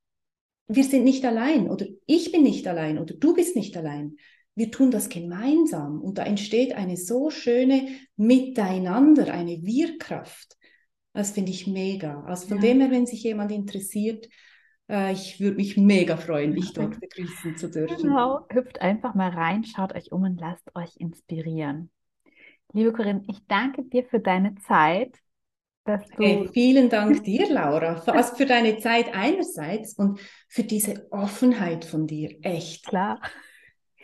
Wir sind nicht allein oder ich bin nicht allein oder du bist nicht allein. Wir tun das gemeinsam und da entsteht eine so schöne Miteinander, eine Wirkraft. Das finde ich mega. Also von ja. dem her, wenn sich jemand interessiert, ich würde mich mega freuen, dich dort begrüßen zu dürfen. Genau, hüpft einfach mal rein, schaut euch um und lasst euch inspirieren. Liebe Corinne, ich danke dir für deine Zeit. Dass du hey, vielen Dank dir, Laura, also für deine Zeit einerseits und für diese Offenheit von dir. Echt. Klar.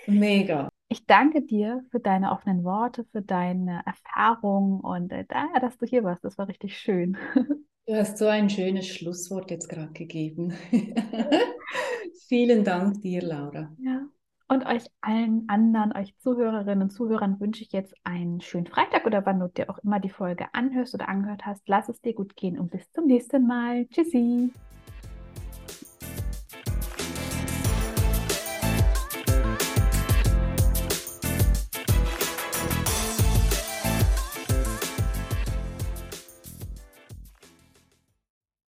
Mega. Ich danke dir für deine offenen Worte, für deine Erfahrung und äh, dass du hier warst. Das war richtig schön. Du hast so ein schönes Schlusswort jetzt gerade gegeben. Vielen Dank dir, Laura. Ja. Und euch allen anderen, euch Zuhörerinnen und Zuhörern wünsche ich jetzt einen schönen Freitag oder wann du dir auch immer die Folge anhörst oder angehört hast. Lass es dir gut gehen und bis zum nächsten Mal. Tschüssi.